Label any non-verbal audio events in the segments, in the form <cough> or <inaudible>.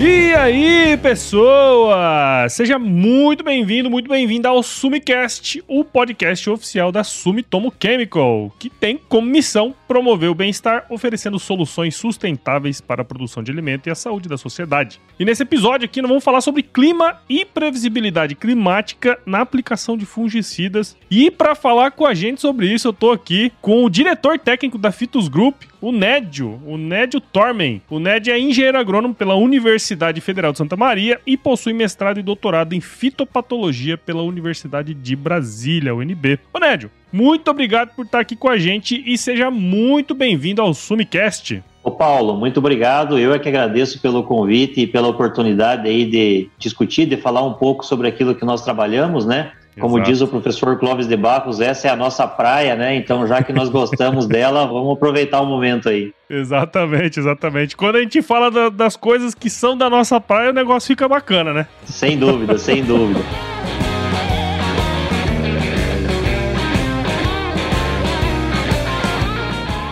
E aí, pessoa! Seja muito bem-vindo, muito bem-vinda ao Sumicast, o podcast oficial da Sumitomo Chemical, que tem como missão promover o bem-estar, oferecendo soluções sustentáveis para a produção de alimento e a saúde da sociedade. E nesse episódio aqui nós vamos falar sobre clima e previsibilidade climática na aplicação de fungicidas. E para falar com a gente sobre isso, eu tô aqui com o diretor técnico da Fitos Group, o Nédio, o Nédio Tormen. O Ned é engenheiro agrônomo pela Universidade Federal de Santa Maria e possui mestrado e doutorado em fitopatologia pela Universidade de Brasília, UNB. Ô Nédio, muito obrigado por estar aqui com a gente e seja muito bem-vindo ao Sumicast. Ô Paulo, muito obrigado. Eu é que agradeço pelo convite e pela oportunidade aí de discutir, de falar um pouco sobre aquilo que nós trabalhamos, né? Como Exato. diz o professor Clóvis de Barros, essa é a nossa praia, né? Então, já que nós gostamos <laughs> dela, vamos aproveitar o momento aí. Exatamente, exatamente. Quando a gente fala da, das coisas que são da nossa praia, o negócio fica bacana, né? Sem dúvida, sem <laughs> dúvida.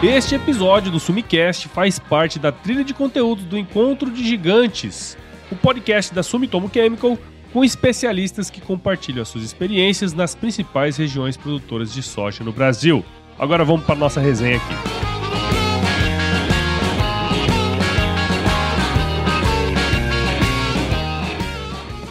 Este episódio do Sumicast faz parte da trilha de conteúdos do Encontro de Gigantes, o podcast da Sumitomo Chemical com especialistas que compartilham as suas experiências nas principais regiões produtoras de soja no Brasil. Agora vamos para nossa resenha aqui.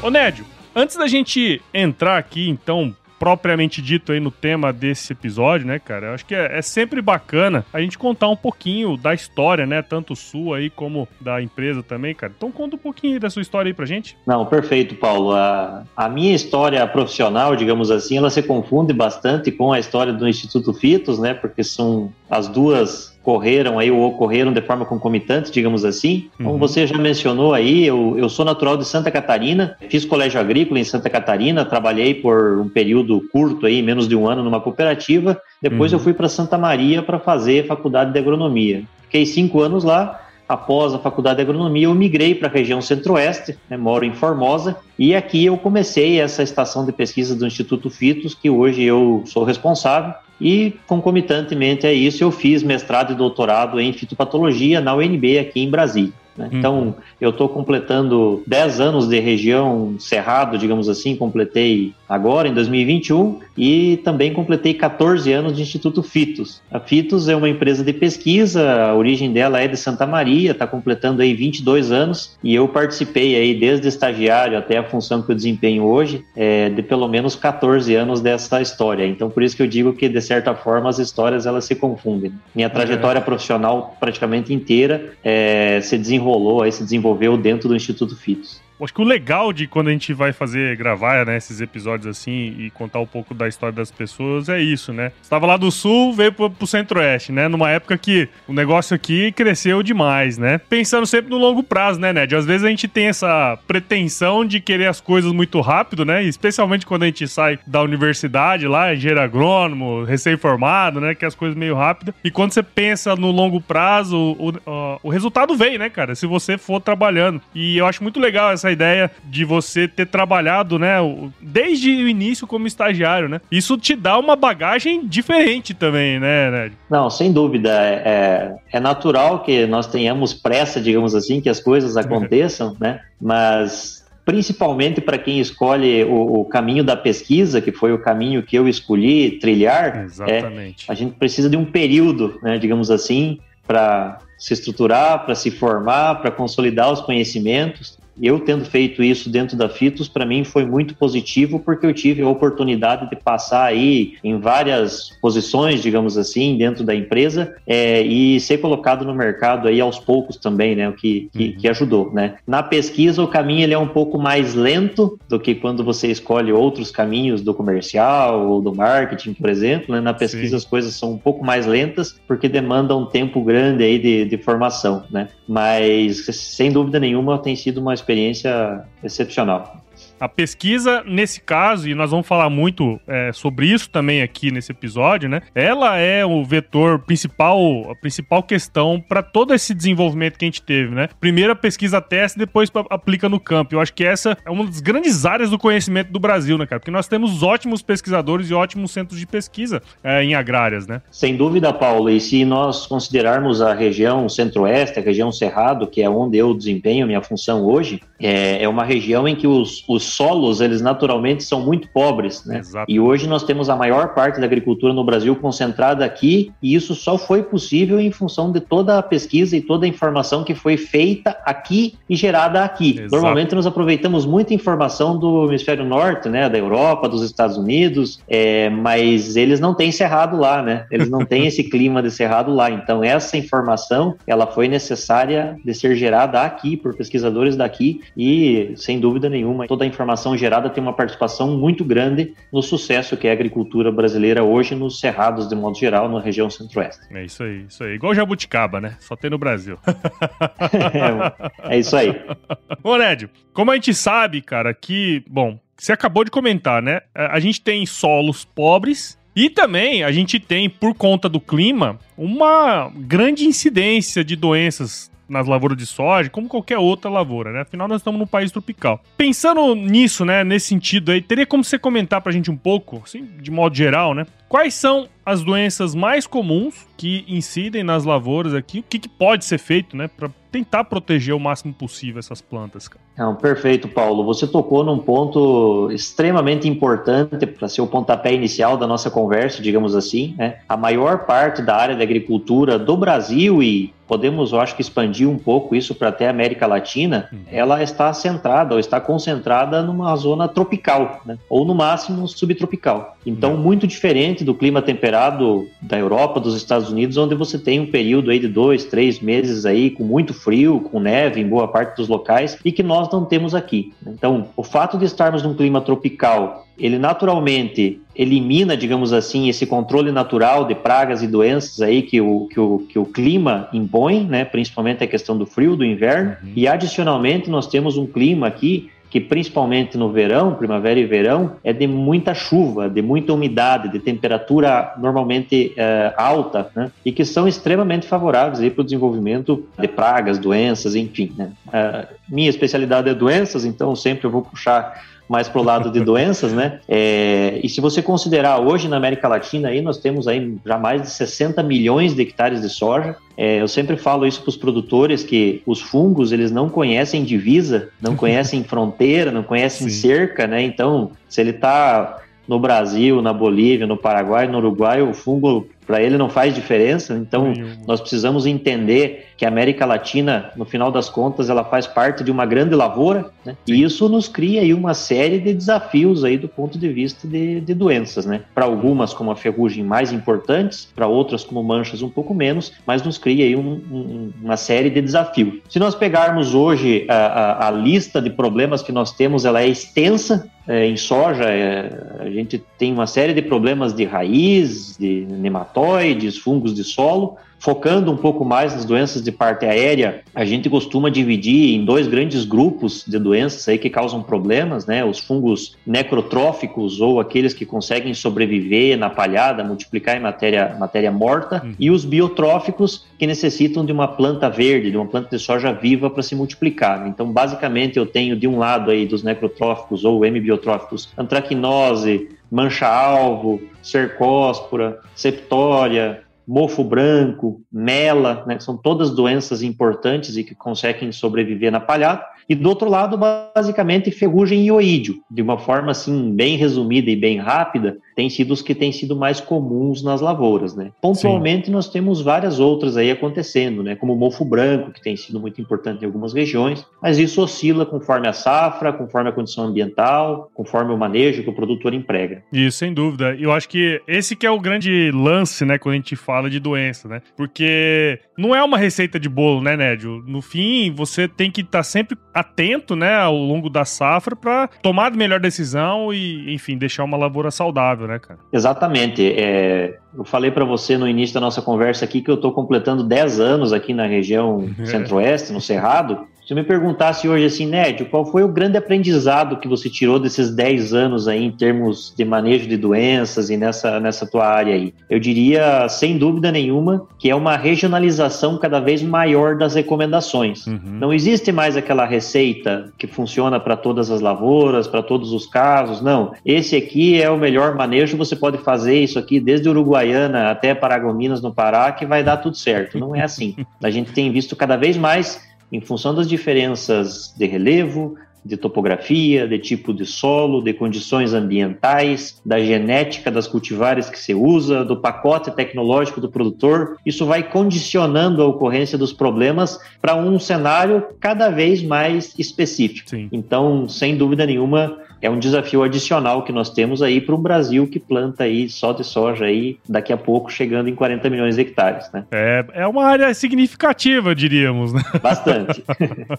Ô Nédio, antes da gente entrar aqui, então, propriamente dito aí no tema desse episódio, né, cara? Eu acho que é, é, sempre bacana a gente contar um pouquinho da história, né? Tanto sua aí como da empresa também, cara. Então conta um pouquinho da sua história aí pra gente. Não, perfeito, Paulo. A, a minha história profissional, digamos assim, ela se confunde bastante com a história do Instituto Fitos, né? Porque são as duas ocorreram aí ou ocorreram de forma concomitante, digamos assim. Como uhum. você já mencionou aí, eu, eu sou natural de Santa Catarina, fiz colégio agrícola em Santa Catarina, trabalhei por um período curto aí, menos de um ano numa cooperativa. Depois uhum. eu fui para Santa Maria para fazer faculdade de agronomia. Fiquei cinco anos lá. Após a faculdade de agronomia, eu migrei para a região centro-oeste, né, moro em Formosa, e aqui eu comecei essa estação de pesquisa do Instituto Fitos, que hoje eu sou responsável. E, concomitantemente a isso, eu fiz mestrado e doutorado em fitopatologia na UNB aqui em Brasília. Né? Uhum. Então, eu estou completando 10 anos de região Cerrado, digamos assim, completei agora, em 2021, e também completei 14 anos de Instituto Fitos. A Fitos é uma empresa de pesquisa, a origem dela é de Santa Maria, está completando aí 22 anos, e eu participei aí desde estagiário até a função que eu desempenho hoje, é, de pelo menos 14 anos dessa história. Então, por isso que eu digo que, de certa forma, as histórias elas se confundem. Minha trajetória profissional praticamente inteira é, se desenrolou, aí se desenvolveu dentro do Instituto Fitos. Acho que o legal de quando a gente vai fazer, gravar, né, esses episódios assim e contar um pouco da história das pessoas é isso, né? Estava lá do sul, veio pro, pro centro-oeste, né? Numa época que o negócio aqui cresceu demais, né? Pensando sempre no longo prazo, né, Ned? Às vezes a gente tem essa pretensão de querer as coisas muito rápido, né? Especialmente quando a gente sai da universidade lá, engenheiro agrônomo, recém-formado, né? Que as coisas meio rápidas. E quando você pensa no longo prazo, o, o, o resultado vem, né, cara? Se você for trabalhando. E eu acho muito legal essa essa ideia de você ter trabalhado, né, desde o início como estagiário, né? Isso te dá uma bagagem diferente também, né, Ned? Não, sem dúvida. É, é natural que nós tenhamos pressa, digamos assim, que as coisas aconteçam, né? Mas principalmente para quem escolhe o, o, caminho da pesquisa, que foi o caminho que eu escolhi trilhar, é, Exatamente. É, a gente precisa de um período, né, digamos assim, para se estruturar, para se formar, para consolidar os conhecimentos eu tendo feito isso dentro da Fitos, para mim foi muito positivo, porque eu tive a oportunidade de passar aí em várias posições, digamos assim, dentro da empresa é, e ser colocado no mercado aí aos poucos também, né? O que, que, uhum. que, ajudou, né? Na pesquisa, o caminho ele é um pouco mais lento do que quando você escolhe outros caminhos do comercial ou do marketing, por exemplo. Né? Na pesquisa, Sim. as coisas são um pouco mais lentas, porque demandam um tempo grande aí de, de formação, né? Mas, sem dúvida nenhuma, tem sido uma experiência excepcional. A pesquisa, nesse caso, e nós vamos falar muito é, sobre isso também aqui nesse episódio, né? Ela é o vetor principal, a principal questão para todo esse desenvolvimento que a gente teve, né? Primeiro a pesquisa testa, depois aplica no campo. Eu acho que essa é uma das grandes áreas do conhecimento do Brasil, né, cara? Porque nós temos ótimos pesquisadores e ótimos centros de pesquisa é, em agrárias, né? Sem dúvida, Paulo. E se nós considerarmos a região centro-oeste, a região Cerrado, que é onde eu desempenho minha função hoje, é, é uma região em que os, os solos, eles naturalmente são muito pobres, né? Exato. E hoje nós temos a maior parte da agricultura no Brasil concentrada aqui, e isso só foi possível em função de toda a pesquisa e toda a informação que foi feita aqui e gerada aqui. Exato. Normalmente nós aproveitamos muita informação do hemisfério norte, né? Da Europa, dos Estados Unidos, é, mas eles não têm cerrado lá, né? Eles não têm <laughs> esse clima de cerrado lá. Então essa informação, ela foi necessária de ser gerada aqui por pesquisadores daqui e, sem dúvida nenhuma, toda a informação gerada tem uma participação muito grande no sucesso que é a agricultura brasileira hoje nos cerrados, de modo geral, na região centro-oeste. É isso aí, isso aí. Igual jabuticaba, né? Só tem no Brasil. é, <laughs> é isso aí. Ô, Nédio, como a gente sabe, cara, que, bom, você acabou de comentar, né? A gente tem solos pobres e também a gente tem, por conta do clima, uma grande incidência de doenças nas lavouras de soja, como qualquer outra lavoura, né? Afinal, nós estamos num país tropical. Pensando nisso, né, nesse sentido aí, teria como você comentar pra gente um pouco, assim, de modo geral, né? Quais são as doenças mais comuns que incidem nas lavouras aqui? O que, que pode ser feito, né, para tentar proteger o máximo possível essas plantas, cara? Não, perfeito, Paulo. Você tocou num ponto extremamente importante para ser o pontapé inicial da nossa conversa, digamos assim. Né? A maior parte da área da agricultura do Brasil e podemos, eu acho que expandir um pouco isso para até a América Latina, uhum. ela está centrada ou está concentrada numa zona tropical, né? ou no máximo subtropical. Então, uhum. muito diferente do clima temperado da Europa, dos Estados Unidos, onde você tem um período aí de dois, três meses aí com muito frio, com neve em boa parte dos locais e que nós não temos aqui. Então, o fato de estarmos num clima tropical, ele naturalmente elimina, digamos assim, esse controle natural de pragas e doenças aí que o, que o, que o clima impõe, né? principalmente a questão do frio, do inverno, uhum. e adicionalmente nós temos um clima aqui que principalmente no verão, primavera e verão, é de muita chuva, de muita umidade, de temperatura normalmente é, alta, né? e que são extremamente favoráveis para o desenvolvimento de pragas, doenças, enfim. Né? Uh, minha especialidade é doenças, então sempre eu vou puxar mais para o lado de doenças, né? É, e se você considerar hoje na América Latina aí nós temos aí já mais de 60 milhões de hectares de soja. É, eu sempre falo isso para os produtores que os fungos eles não conhecem divisa, não <laughs> conhecem fronteira, não conhecem Sim. cerca, né? Então se ele está no Brasil, na Bolívia, no Paraguai, no Uruguai, o fungo para ele não faz diferença. Então, nós precisamos entender que a América Latina, no final das contas, ela faz parte de uma grande lavoura, né? e isso nos cria aí uma série de desafios aí do ponto de vista de, de doenças, né? Para algumas, como a ferrugem, mais importantes, para outras, como manchas, um pouco menos, mas nos cria aí um, um, uma série de desafios. Se nós pegarmos hoje a, a, a, lista de problemas que nós temos, ela é extensa, é, em soja, é, a gente tem uma série de problemas de raiz, de nematóides, fungos de solo, Focando um pouco mais nas doenças de parte aérea, a gente costuma dividir em dois grandes grupos de doenças aí que causam problemas, né? Os fungos necrotróficos ou aqueles que conseguem sobreviver na palhada, multiplicar em matéria, matéria morta, uhum. e os biotróficos que necessitam de uma planta verde, de uma planta de soja viva para se multiplicar. Então, basicamente, eu tenho de um lado aí dos necrotróficos ou hemibiotróficos antracnose, mancha-alvo, cercóspora, septória, mofo branco, mela, né, são todas doenças importantes e que conseguem sobreviver na palhada. E do outro lado, basicamente, ferrugem e oídio. De uma forma assim, bem resumida e bem rápida, têm sido os que têm sido mais comuns nas lavouras, né? Pontualmente, Sim. nós temos várias outras aí acontecendo, né? Como o mofo branco, que tem sido muito importante em algumas regiões, mas isso oscila conforme a safra, conforme a condição ambiental, conforme o manejo que o produtor emprega. Isso, sem dúvida. Eu acho que esse que é o grande lance, né, quando a gente fala de doença, né? Porque não é uma receita de bolo, né, Nédio? No fim, você tem que estar tá sempre atento, né, ao longo da safra para tomar a melhor decisão e, enfim, deixar uma lavoura saudável né, cara? Exatamente. É, eu falei para você no início da nossa conversa aqui que eu estou completando 10 anos aqui na região <laughs> centro-oeste, no Cerrado, Se eu me perguntasse hoje assim, Nédio, qual foi o grande aprendizado que você tirou desses 10 anos aí em termos de manejo de doenças e nessa, nessa tua área aí? Eu diria, sem dúvida nenhuma, que é uma regionalização cada vez maior das recomendações. Uhum. Não existe mais aquela receita que funciona para todas as lavouras, para todos os casos. Não. Esse aqui é o melhor manejo, você pode fazer isso aqui desde Uruguaiana até Paragominas no Pará, que vai dar tudo certo. Não é assim. <laughs> A gente tem visto cada vez mais em função das diferenças de relevo, de topografia, de tipo de solo, de condições ambientais, da genética das cultivares que se usa, do pacote tecnológico do produtor, isso vai condicionando a ocorrência dos problemas para um cenário cada vez mais específico. Sim. Então, sem dúvida nenhuma, é um desafio adicional que nós temos aí para um Brasil que planta aí só de soja aí daqui a pouco chegando em 40 milhões de hectares, né? É, é uma área significativa, diríamos, né? Bastante.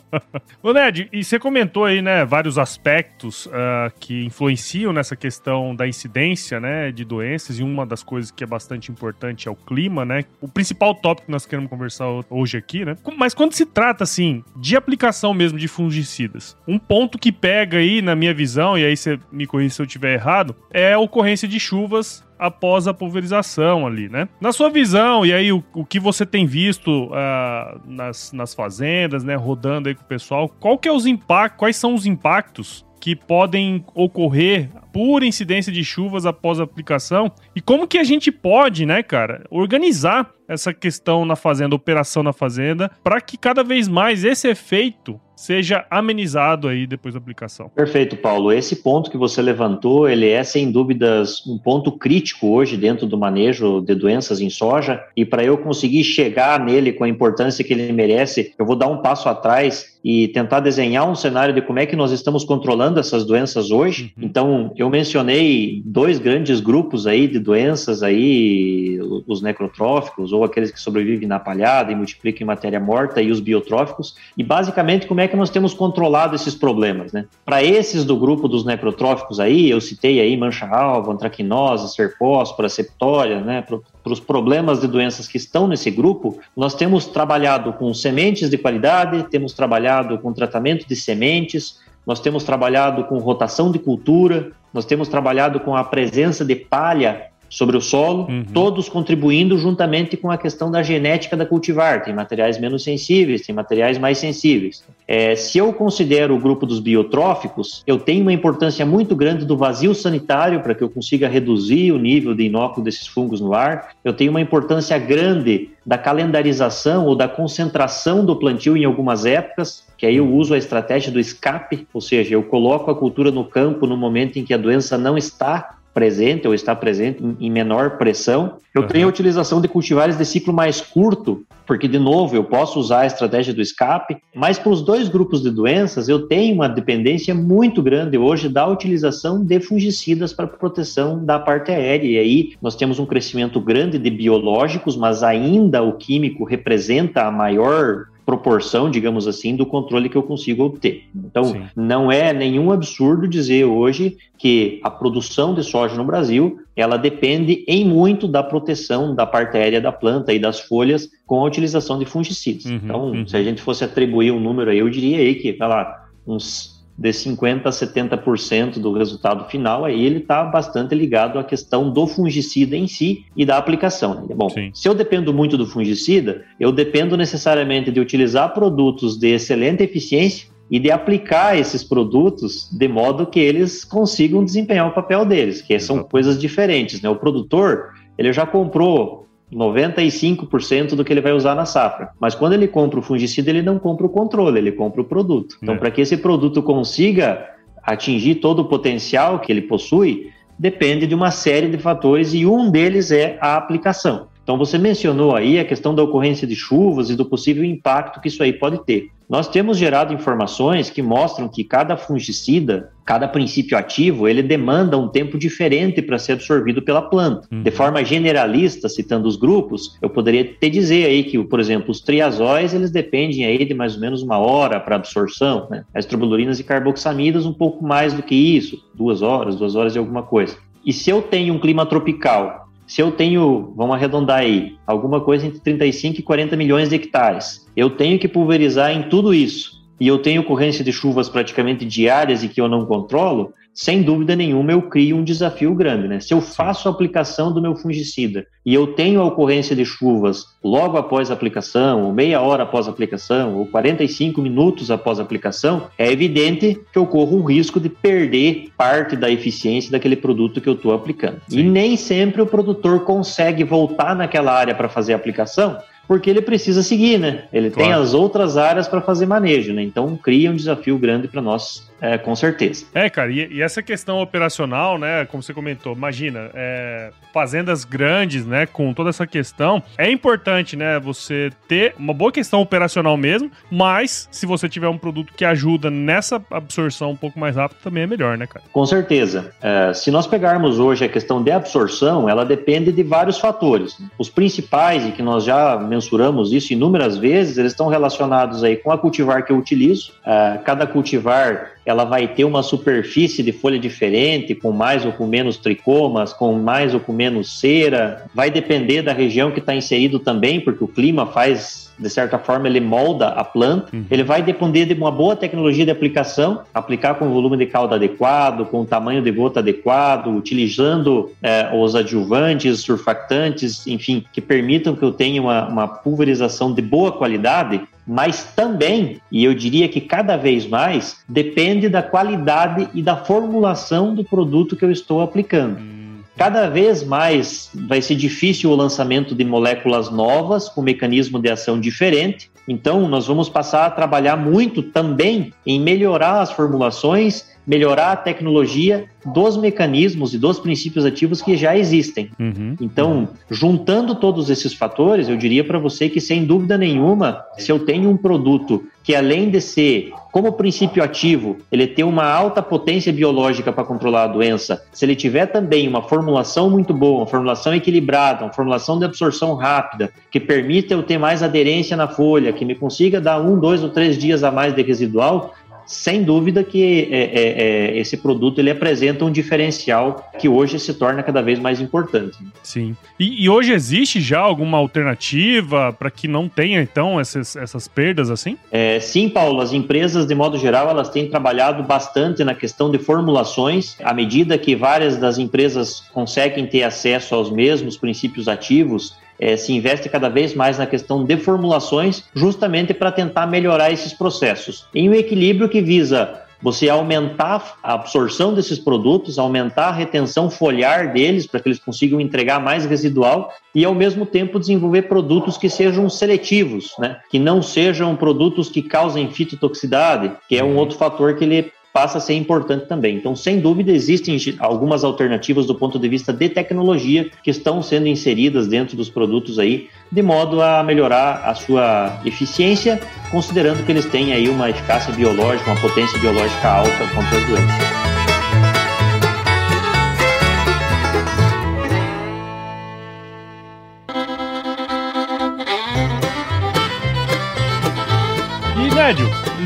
<laughs> Ô Ned, e você comentou aí, né, vários aspectos uh, que influenciam nessa questão da incidência, né, de doenças e uma das coisas que é bastante importante é o clima, né? O principal tópico que nós queremos conversar hoje aqui, né? Mas quando se trata, assim, de aplicação mesmo de fungicidas, um ponto que pega aí, na minha visão, e aí você me corrija se eu estiver errado, é a ocorrência de chuvas após a pulverização ali, né? Na sua visão, e aí o, o que você tem visto uh, nas, nas fazendas, né, rodando aí com o pessoal, qual que é os impactos, quais são os impactos que podem ocorrer por incidência de chuvas após a aplicação e como que a gente pode, né, cara, organizar essa questão na fazenda, operação na fazenda, para que cada vez mais esse efeito seja amenizado aí depois da aplicação. Perfeito, Paulo. Esse ponto que você levantou, ele é sem dúvidas um ponto crítico hoje dentro do manejo de doenças em soja, e para eu conseguir chegar nele com a importância que ele merece, eu vou dar um passo atrás e tentar desenhar um cenário de como é que nós estamos controlando essas doenças hoje. Uhum. Então, eu mencionei dois grandes grupos aí de doenças aí, os necrotróficos ou aqueles que sobrevivem na palhada e multiplicam em matéria morta e os biotróficos, e basicamente como é que nós temos controlado esses problemas, né? Para esses do grupo dos necrotróficos aí, eu citei aí mancha-alva, antraquinose, serpóspora, septória, né? Para os problemas de doenças que estão nesse grupo, nós temos trabalhado com sementes de qualidade, temos trabalhado com tratamento de sementes, nós temos trabalhado com rotação de cultura, nós temos trabalhado com a presença de palha sobre o solo, uhum. todos contribuindo juntamente com a questão da genética da cultivar. Tem materiais menos sensíveis, tem materiais mais sensíveis. É, se eu considero o grupo dos biotróficos, eu tenho uma importância muito grande do vazio sanitário para que eu consiga reduzir o nível de inóculo desses fungos no ar. Eu tenho uma importância grande da calendarização ou da concentração do plantio em algumas épocas, que aí eu uso a estratégia do escape, ou seja, eu coloco a cultura no campo no momento em que a doença não está presente ou está presente em menor pressão. Eu uhum. tenho a utilização de cultivares de ciclo mais curto, porque, de novo, eu posso usar a estratégia do escape, mas para os dois grupos de doenças, eu tenho uma dependência muito grande hoje da utilização de fungicidas para proteção da parte aérea. E aí nós temos um crescimento grande de biológicos, mas ainda o químico representa a maior proporção, digamos assim, do controle que eu consigo obter. Então, Sim. não é nenhum absurdo dizer hoje que a produção de soja no Brasil, ela depende em muito da proteção da parte aérea da planta e das folhas com a utilização de fungicidas. Uhum, então, uhum. se a gente fosse atribuir um número aí, eu diria aí que, sei lá, uns de 50% a 70% do resultado final, aí ele está bastante ligado à questão do fungicida em si e da aplicação. Bom, Sim. se eu dependo muito do fungicida, eu dependo necessariamente de utilizar produtos de excelente eficiência e de aplicar esses produtos de modo que eles consigam desempenhar o papel deles, que são coisas diferentes. Né? O produtor ele já comprou 95% do que ele vai usar na safra. Mas quando ele compra o fungicida, ele não compra o controle, ele compra o produto. Então, é. para que esse produto consiga atingir todo o potencial que ele possui, depende de uma série de fatores e um deles é a aplicação. Então, você mencionou aí a questão da ocorrência de chuvas e do possível impacto que isso aí pode ter. Nós temos gerado informações que mostram que cada fungicida, cada princípio ativo, ele demanda um tempo diferente para ser absorvido pela planta. Uhum. De forma generalista, citando os grupos, eu poderia te dizer aí que, por exemplo, os triazóis, eles dependem aí de mais ou menos uma hora para absorção, né? As trobulurinas e carboxamidas um pouco mais do que isso, duas horas, duas horas e alguma coisa. E se eu tenho um clima tropical se eu tenho, vamos arredondar aí, alguma coisa entre 35 e 40 milhões de hectares, eu tenho que pulverizar em tudo isso. E eu tenho ocorrência de chuvas praticamente diárias e que eu não controlo, sem dúvida nenhuma eu crio um desafio grande, né? Se eu faço a aplicação do meu fungicida e eu tenho a ocorrência de chuvas logo após a aplicação, ou meia hora após a aplicação, ou 45 minutos após a aplicação, é evidente que eu corro um risco de perder parte da eficiência daquele produto que eu estou aplicando. Sim. E nem sempre o produtor consegue voltar naquela área para fazer a aplicação, porque ele precisa seguir, né? Ele claro. tem as outras áreas para fazer manejo, né? Então cria um desafio grande para nós é, com certeza. É, cara, e, e, essa questão operacional, né, como você comentou, imagina, é, fazendas grandes, né, com toda essa questão, é importante, né, você ter uma boa questão operacional mesmo, mas se você tiver um produto que ajuda nessa absorção um pouco mais rápido, também é melhor, né, cara? Com certeza. É, se nós pegarmos hoje a questão de absorção, ela depende de vários fatores. Os principais, e que nós já mensuramos isso inúmeras vezes, eles estão relacionados aí com a cultivar que eu utilizo. É, cada cultivar ela vai ter uma superfície de folha diferente, com mais ou com menos tricomas, com mais ou com menos cera. Vai depender da região que está inserido também, porque o clima faz, de certa forma, ele molda a planta. Uhum. Ele vai depender de uma boa tecnologia de aplicação, aplicar com volume de calda adequado, com tamanho de gota adequado, utilizando é, os adjuvantes, surfactantes, enfim, que permitam que eu tenha uma, uma pulverização de boa qualidade mas também, e eu diria que cada vez mais, depende da qualidade e da formulação do produto que eu estou aplicando. Cada vez mais vai ser difícil o lançamento de moléculas novas com mecanismo de ação diferente. Então, nós vamos passar a trabalhar muito também em melhorar as formulações melhorar a tecnologia dos mecanismos e dos princípios ativos que já existem. Uhum. Então, juntando todos esses fatores, eu diria para você que, sem dúvida nenhuma, se eu tenho um produto que, além de ser como princípio ativo, ele tem uma alta potência biológica para controlar a doença, se ele tiver também uma formulação muito boa, uma formulação equilibrada, uma formulação de absorção rápida, que permita eu ter mais aderência na folha, que me consiga dar um, dois ou três dias a mais de residual, sem dúvida que é, é, é, esse produto ele apresenta um diferencial que hoje se torna cada vez mais importante. Sim. E, e hoje existe já alguma alternativa para que não tenha então essas, essas perdas assim? É, sim, Paulo. As empresas de modo geral elas têm trabalhado bastante na questão de formulações. À medida que várias das empresas conseguem ter acesso aos mesmos princípios ativos, é, se investe cada vez mais na questão de formulações, justamente para tentar melhorar esses processos. Em um equilíbrio que visa você aumentar a absorção desses produtos, aumentar a retenção foliar deles para que eles consigam entregar mais residual e ao mesmo tempo desenvolver produtos que sejam seletivos, né? Que não sejam produtos que causem fitotoxicidade, que é um outro fator que ele passa a ser importante também. Então, sem dúvida, existem algumas alternativas do ponto de vista de tecnologia que estão sendo inseridas dentro dos produtos aí, de modo a melhorar a sua eficiência, considerando que eles têm aí uma eficácia biológica, uma potência biológica alta contra as doenças.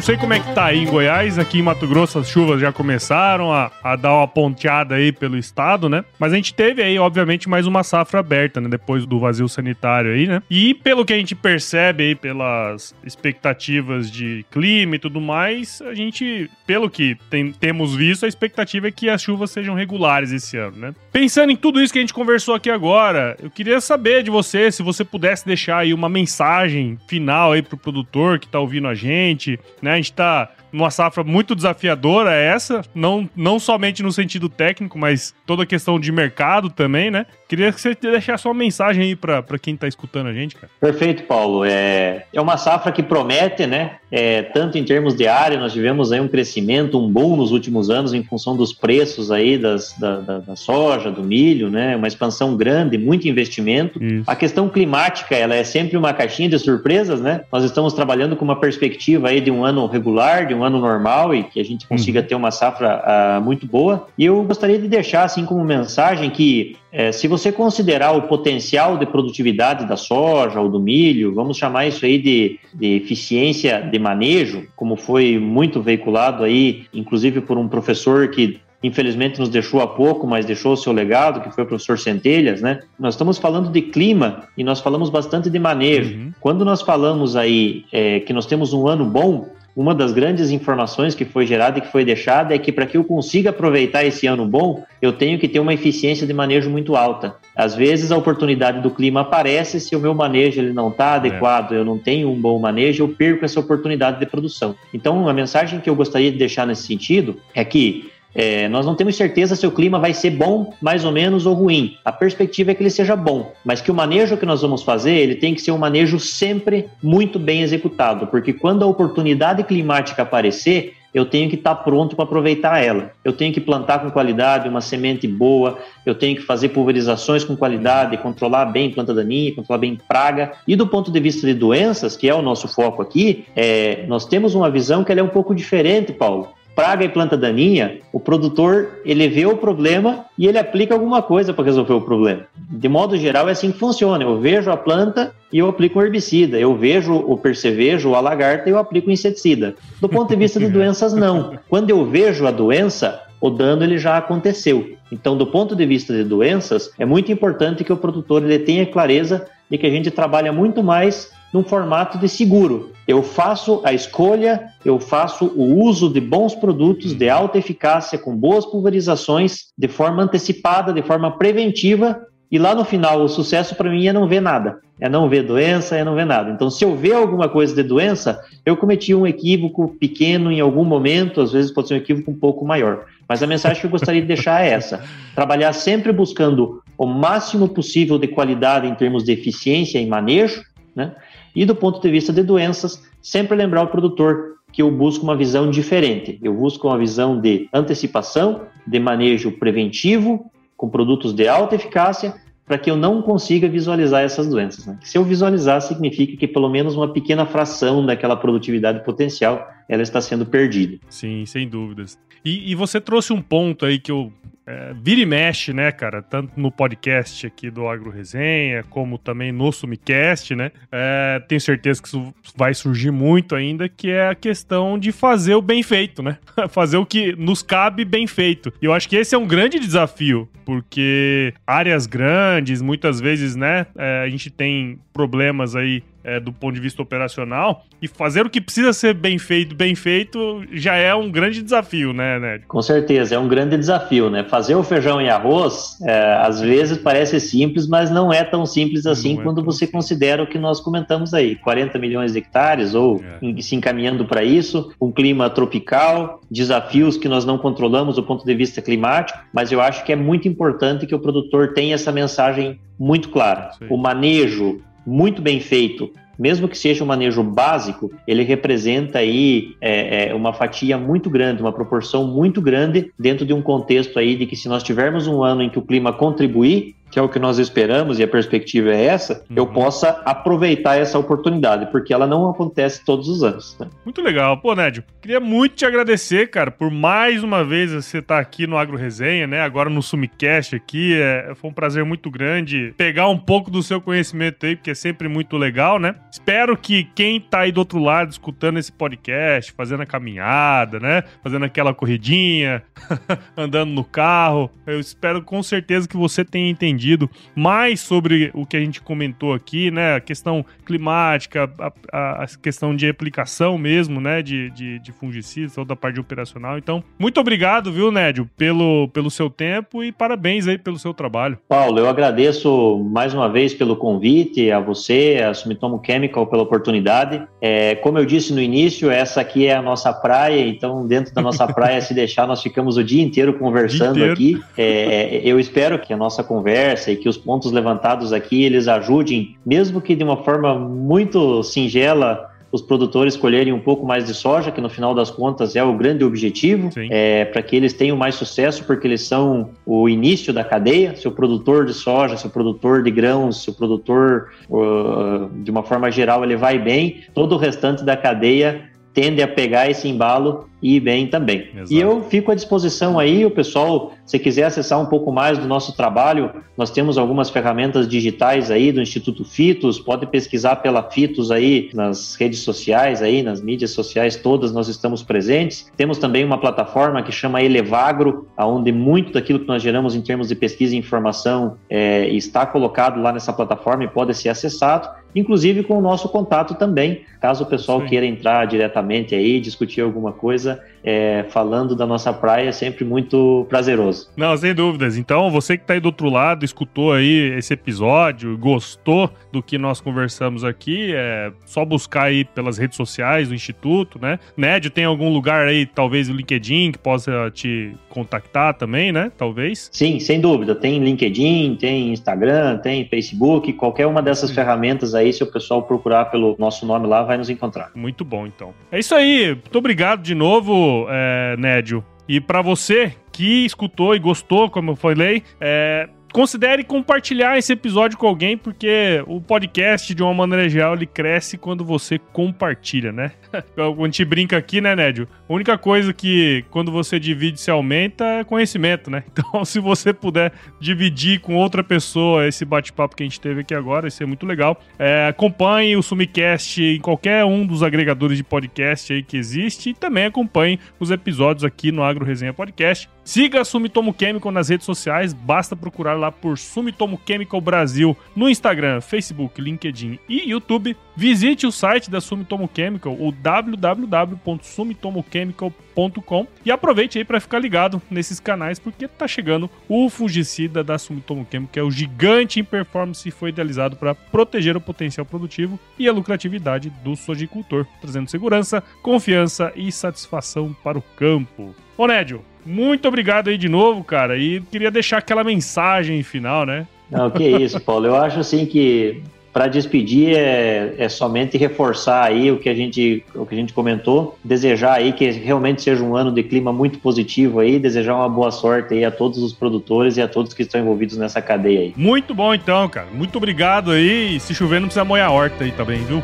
Não sei como é que tá aí em Goiás, aqui em Mato Grosso as chuvas já começaram a, a, dar uma ponteada aí pelo estado, né? Mas a gente teve aí, obviamente, mais uma safra aberta, né? Depois do vazio sanitário aí, né? E pelo que a gente percebe aí, pelas expectativas de clima e tudo mais, a gente, pelo que tem, temos visto, a expectativa é que as chuvas sejam regulares esse ano, né? Pensando em tudo isso que a gente conversou aqui agora, eu queria saber de você, se você pudesse deixar aí uma mensagem final aí pro produtor que tá ouvindo a gente, né? A gente tá uma safra muito desafiadora é essa, não, não somente no sentido técnico, mas toda a questão de mercado também, né? Queria que você deixasse uma mensagem aí para quem está escutando a gente, cara. Perfeito, Paulo. É, é uma safra que promete, né? É, tanto em termos de área, nós tivemos aí um crescimento, um boom nos últimos anos em função dos preços aí das, da, da, da soja, do milho, né? Uma expansão grande, muito investimento. Isso. A questão climática, ela é sempre uma caixinha de surpresas, né? Nós estamos trabalhando com uma perspectiva aí de um ano regular, de um um ano normal e que a gente consiga uhum. ter uma safra uh, muito boa. E eu gostaria de deixar assim como mensagem que é, se você considerar o potencial de produtividade da soja ou do milho, vamos chamar isso aí de, de eficiência de manejo, como foi muito veiculado aí, inclusive por um professor que infelizmente nos deixou há pouco, mas deixou o seu legado, que foi o professor Centelhas, né? Nós estamos falando de clima e nós falamos bastante de manejo. Uhum. Quando nós falamos aí é, que nós temos um ano bom, uma das grandes informações que foi gerada e que foi deixada é que para que eu consiga aproveitar esse ano bom, eu tenho que ter uma eficiência de manejo muito alta. Às vezes a oportunidade do clima aparece, se o meu manejo ele não está é. adequado, é. eu não tenho um bom manejo, eu perco essa oportunidade de produção. Então, a mensagem que eu gostaria de deixar nesse sentido é que é, nós não temos certeza se o clima vai ser bom, mais ou menos, ou ruim. A perspectiva é que ele seja bom, mas que o manejo que nós vamos fazer, ele tem que ser um manejo sempre muito bem executado, porque quando a oportunidade climática aparecer, eu tenho que estar pronto para aproveitar ela. Eu tenho que plantar com qualidade, uma semente boa, eu tenho que fazer pulverizações com qualidade, controlar bem planta daninha, controlar bem praga. E do ponto de vista de doenças, que é o nosso foco aqui, é, nós temos uma visão que é um pouco diferente, Paulo praga e planta daninha, o produtor ele vê o problema e ele aplica alguma coisa para resolver o problema. De modo geral é assim que funciona. Eu vejo a planta e eu aplico um herbicida. Eu vejo o percevejo, a lagarta e eu aplico um inseticida. Do ponto de vista de <laughs> doenças não. Quando eu vejo a doença, o dano ele já aconteceu. Então, do ponto de vista de doenças, é muito importante que o produtor ele tenha clareza de que a gente trabalha muito mais num formato de seguro. Eu faço a escolha, eu faço o uso de bons produtos de alta eficácia, com boas pulverizações, de forma antecipada, de forma preventiva, e lá no final o sucesso para mim é não ver nada, é não ver doença, é não ver nada. Então, se eu ver alguma coisa de doença, eu cometi um equívoco pequeno em algum momento, às vezes pode ser um equívoco um pouco maior. Mas a mensagem que eu gostaria de deixar é essa: <laughs> trabalhar sempre buscando o máximo possível de qualidade em termos de eficiência e manejo, né? E do ponto de vista de doenças, sempre lembrar o produtor que eu busco uma visão diferente. Eu busco uma visão de antecipação, de manejo preventivo, com produtos de alta eficácia, para que eu não consiga visualizar essas doenças. Né? Se eu visualizar, significa que pelo menos uma pequena fração daquela produtividade potencial ela está sendo perdida. Sim, sem dúvidas. E, e você trouxe um ponto aí que eu é, vira e mexe, né, cara? Tanto no podcast aqui do Agro Resenha, como também no Sumicast, né? É, tenho certeza que isso vai surgir muito ainda, que é a questão de fazer o bem feito, né? <laughs> fazer o que nos cabe bem feito. E eu acho que esse é um grande desafio, porque áreas grandes, muitas vezes, né, é, a gente tem problemas aí é, do ponto de vista operacional e fazer o que precisa ser bem feito, bem feito, já é um grande desafio, né, Ned? Com certeza, é um grande desafio, né? Fazer o feijão e arroz, é, às vezes parece simples, mas não é tão simples assim não é quando é você simples. considera o que nós comentamos aí, 40 milhões de hectares ou é. se encaminhando para isso, um clima tropical, desafios que nós não controlamos do ponto de vista climático, mas eu acho que é muito importante que o produtor tenha essa mensagem muito clara. Sim. O manejo muito bem feito, mesmo que seja um manejo básico, ele representa aí é, é, uma fatia muito grande, uma proporção muito grande dentro de um contexto aí de que se nós tivermos um ano em que o clima contribuir, que é o que nós esperamos e a perspectiva é essa, uhum. eu possa aproveitar essa oportunidade, porque ela não acontece todos os anos. Né? Muito legal. Pô, Nédio, queria muito te agradecer, cara, por mais uma vez você estar tá aqui no Agro Resenha, né? Agora no Sumicast aqui. É, foi um prazer muito grande pegar um pouco do seu conhecimento aí, porque é sempre muito legal, né? Espero que quem tá aí do outro lado escutando esse podcast, fazendo a caminhada, né? Fazendo aquela corridinha, <laughs> andando no carro, eu espero com certeza que você tenha entendido entendido mais sobre o que a gente comentou aqui, né? A questão climática, a, a, questão de aplicação mesmo, né? De, de, de fungicidas, toda a parte operacional. Então, muito obrigado, viu, Nédio, pelo, pelo seu tempo e parabéns aí pelo seu trabalho. Paulo, eu agradeço mais uma vez pelo convite, a você, a Sumitomo Chemical, pela oportunidade. É, como eu disse no início, essa aqui é a nossa praia, então dentro da nossa praia, se deixar, nós ficamos o dia inteiro conversando dia inteiro. aqui. É, eu espero que a nossa conversa conversa e que os pontos levantados aqui eles ajudem, mesmo que de uma forma muito singela, os produtores colherem um pouco mais de soja, que no final das contas é o grande objetivo, é, para que eles tenham mais sucesso, porque eles são o início da cadeia. Se o produtor de soja, se o produtor de grãos, se o produtor, uh, de uma forma geral, ele vai bem, todo o restante da cadeia tende a pegar esse embalo ir bem também. Exato. E eu fico à disposição aí, o pessoal, se quiser acessar um pouco mais do nosso trabalho, nós temos algumas ferramentas digitais aí do Instituto Fitos, pode pesquisar pela Fitos aí nas redes sociais aí, nas mídias sociais todas nós estamos presentes. Temos também uma plataforma que chama Elevagro, onde muito daquilo que nós geramos em termos de pesquisa e informação é, está colocado lá nessa plataforma e pode ser acessado inclusive com o nosso contato também, caso o pessoal Sim. queira entrar diretamente aí, discutir alguma coisa, é, falando da nossa praia, é sempre muito prazeroso. Não, sem dúvidas. Então, você que está aí do outro lado, escutou aí esse episódio, gostou do que nós conversamos aqui, é só buscar aí pelas redes sociais do Instituto, né? Nédio, tem algum lugar aí, talvez o LinkedIn, que possa te contactar também, né? Talvez? Sim, sem dúvida. Tem LinkedIn, tem Instagram, tem Facebook, qualquer uma dessas Sim. ferramentas aí, se o pessoal procurar pelo nosso nome lá, vai nos encontrar. Muito bom, então. É isso aí. Muito obrigado de novo, é, Nédio. E para você que escutou e gostou, como eu falei, é, considere compartilhar esse episódio com alguém, porque o podcast, de uma maneira geral, ele cresce quando você compartilha, né? <laughs> a gente brinca aqui, né, Nédio? A única coisa que quando você divide se aumenta é conhecimento, né? <laughs> Então, se você puder dividir com outra pessoa esse bate-papo que a gente teve aqui agora, isso é muito legal. É, acompanhe o Sumicast em qualquer um dos agregadores de podcast aí que existe e também acompanhe os episódios aqui no Agro Resenha Podcast. Siga a Sumitomo Chemical nas redes sociais, basta procurar lá por Sumitomo Chemical Brasil no Instagram, Facebook, LinkedIn e YouTube. Visite o site da Sumitomo Chemical, o www.sumitomochemical.com e aproveite aí para ficar ligado nesses canais porque tá chegando o fungicida da Sumitomo Chemical, que é o gigante em performance e foi idealizado para proteger o potencial produtivo e a lucratividade do sojicultor, trazendo segurança, confiança e satisfação para o campo. Ô Nédio, muito obrigado aí de novo, cara, e queria deixar aquela mensagem final, né? Não, que isso, Paulo. Eu acho assim que para despedir é, é, somente reforçar aí o que a gente o que a gente comentou, desejar aí que realmente seja um ano de clima muito positivo aí, desejar uma boa sorte aí a todos os produtores e a todos que estão envolvidos nessa cadeia aí. Muito bom então, cara. Muito obrigado aí. Se chover não precisa molhar a horta aí também, viu?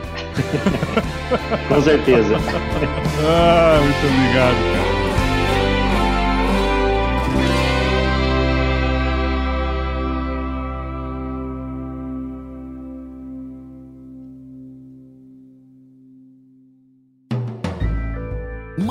<laughs> Com certeza. <laughs> ah, muito obrigado, cara.